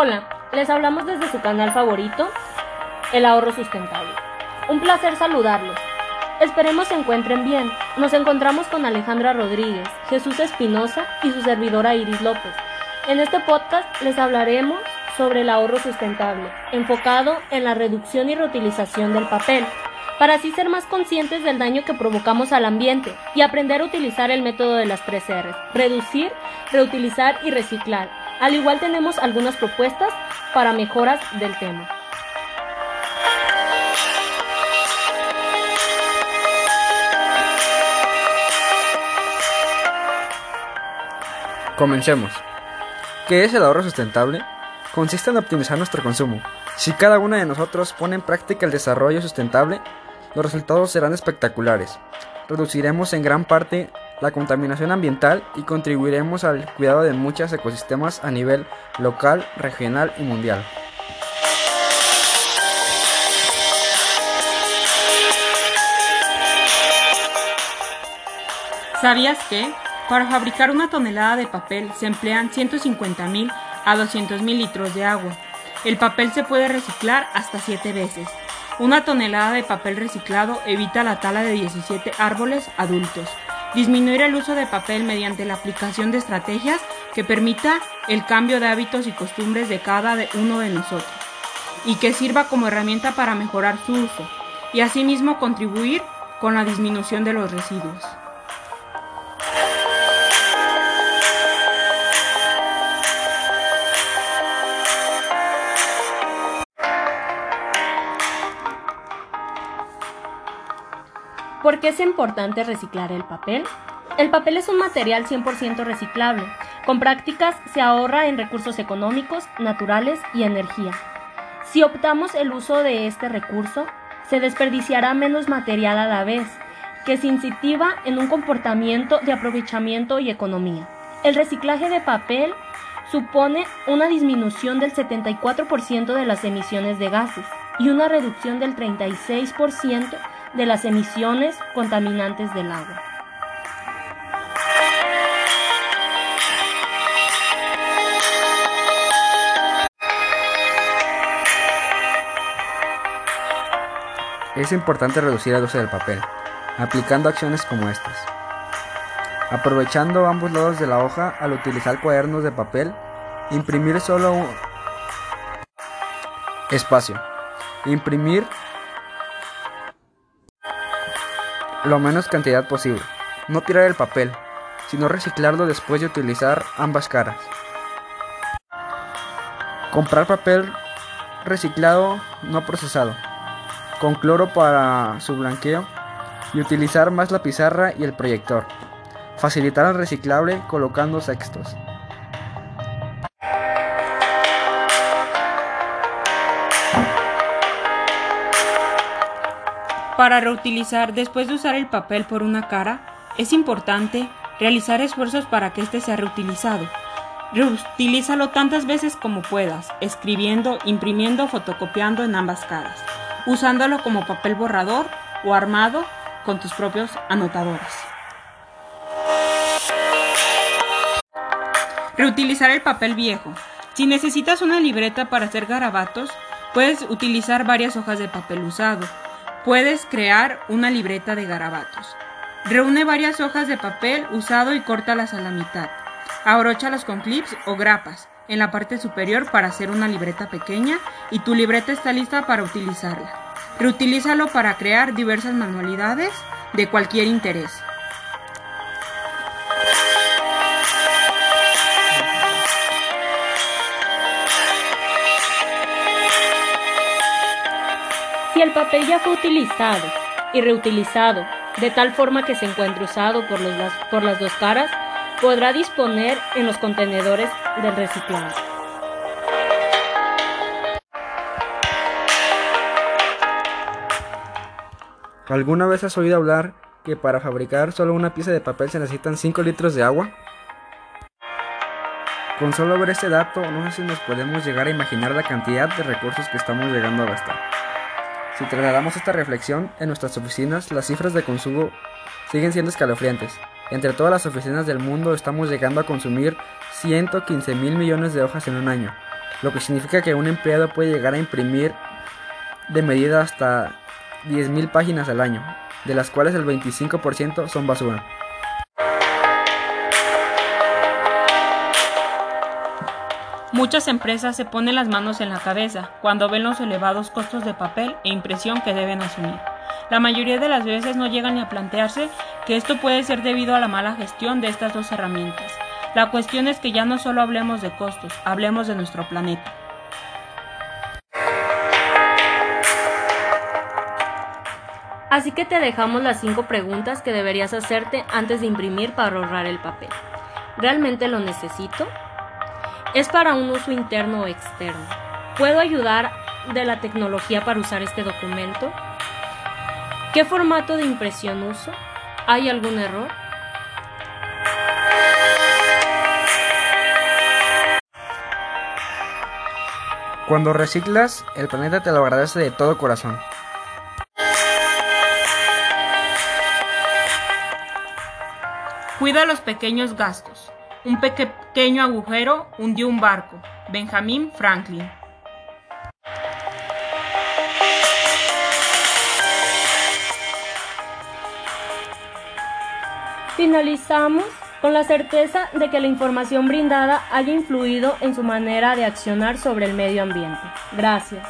Hola, les hablamos desde su canal favorito, El Ahorro Sustentable. Un placer saludarlos. Esperemos se encuentren bien. Nos encontramos con Alejandra Rodríguez, Jesús Espinosa y su servidora Iris López. En este podcast les hablaremos sobre el ahorro sustentable, enfocado en la reducción y reutilización del papel, para así ser más conscientes del daño que provocamos al ambiente y aprender a utilizar el método de las tres R, reducir, reutilizar y reciclar. Al igual tenemos algunas propuestas para mejoras del tema. Comencemos. ¿Qué es el ahorro sustentable? Consiste en optimizar nuestro consumo. Si cada uno de nosotros pone en práctica el desarrollo sustentable, los resultados serán espectaculares. Reduciremos en gran parte la contaminación ambiental y contribuiremos al cuidado de muchos ecosistemas a nivel local, regional y mundial. ¿Sabías que? Para fabricar una tonelada de papel se emplean 150.000 a 200.000 litros de agua. El papel se puede reciclar hasta 7 veces. Una tonelada de papel reciclado evita la tala de 17 árboles adultos. Disminuir el uso de papel mediante la aplicación de estrategias que permita el cambio de hábitos y costumbres de cada uno de nosotros y que sirva como herramienta para mejorar su uso y asimismo contribuir con la disminución de los residuos. ¿Por qué es importante reciclar el papel? El papel es un material 100% reciclable. Con prácticas se ahorra en recursos económicos, naturales y energía. Si optamos el uso de este recurso, se desperdiciará menos material a la vez, que se incentiva en un comportamiento de aprovechamiento y economía. El reciclaje de papel supone una disminución del 74% de las emisiones de gases y una reducción del 36% de las emisiones contaminantes del agua. Es importante reducir el uso del papel, aplicando acciones como estas. Aprovechando ambos lados de la hoja al utilizar cuadernos de papel, imprimir solo un espacio. Imprimir lo menos cantidad posible. No tirar el papel, sino reciclarlo después de utilizar ambas caras. Comprar papel reciclado no procesado, con cloro para su blanqueo y utilizar más la pizarra y el proyector. Facilitar el reciclable colocando sextos. Para reutilizar después de usar el papel por una cara, es importante realizar esfuerzos para que éste sea reutilizado. Reutilízalo tantas veces como puedas, escribiendo, imprimiendo, fotocopiando en ambas caras, usándolo como papel borrador o armado con tus propios anotadores. Reutilizar el papel viejo. Si necesitas una libreta para hacer garabatos, puedes utilizar varias hojas de papel usado Puedes crear una libreta de garabatos. Reúne varias hojas de papel usado y córtalas a la mitad. Abróchalas con clips o grapas en la parte superior para hacer una libreta pequeña y tu libreta está lista para utilizarla. Reutilízalo para crear diversas manualidades de cualquier interés. Si el papel ya fue utilizado y reutilizado de tal forma que se encuentre usado por, las, por las dos caras, podrá disponer en los contenedores del reciclado. ¿Alguna vez has oído hablar que para fabricar solo una pieza de papel se necesitan 5 litros de agua? Con solo ver este dato, no sé si nos podemos llegar a imaginar la cantidad de recursos que estamos llegando a gastar. Si trasladamos esta reflexión en nuestras oficinas, las cifras de consumo siguen siendo escalofriantes. Entre todas las oficinas del mundo estamos llegando a consumir 115 mil millones de hojas en un año. lo que significa que un empleado puede llegar a imprimir de medida hasta 10.000 páginas al año, de las cuales el 25% son basura. Muchas empresas se ponen las manos en la cabeza cuando ven los elevados costos de papel e impresión que deben asumir. La mayoría de las veces no llegan ni a plantearse que esto puede ser debido a la mala gestión de estas dos herramientas. La cuestión es que ya no solo hablemos de costos, hablemos de nuestro planeta. Así que te dejamos las cinco preguntas que deberías hacerte antes de imprimir para ahorrar el papel. ¿Realmente lo necesito? ¿Es para un uso interno o externo? ¿Puedo ayudar de la tecnología para usar este documento? ¿Qué formato de impresión uso? ¿Hay algún error? Cuando reciclas, el planeta te lo agradece de todo corazón. Cuida los pequeños gastos. Un pequeño agujero hundió un barco. Benjamin Franklin. Finalizamos con la certeza de que la información brindada haya influido en su manera de accionar sobre el medio ambiente. Gracias.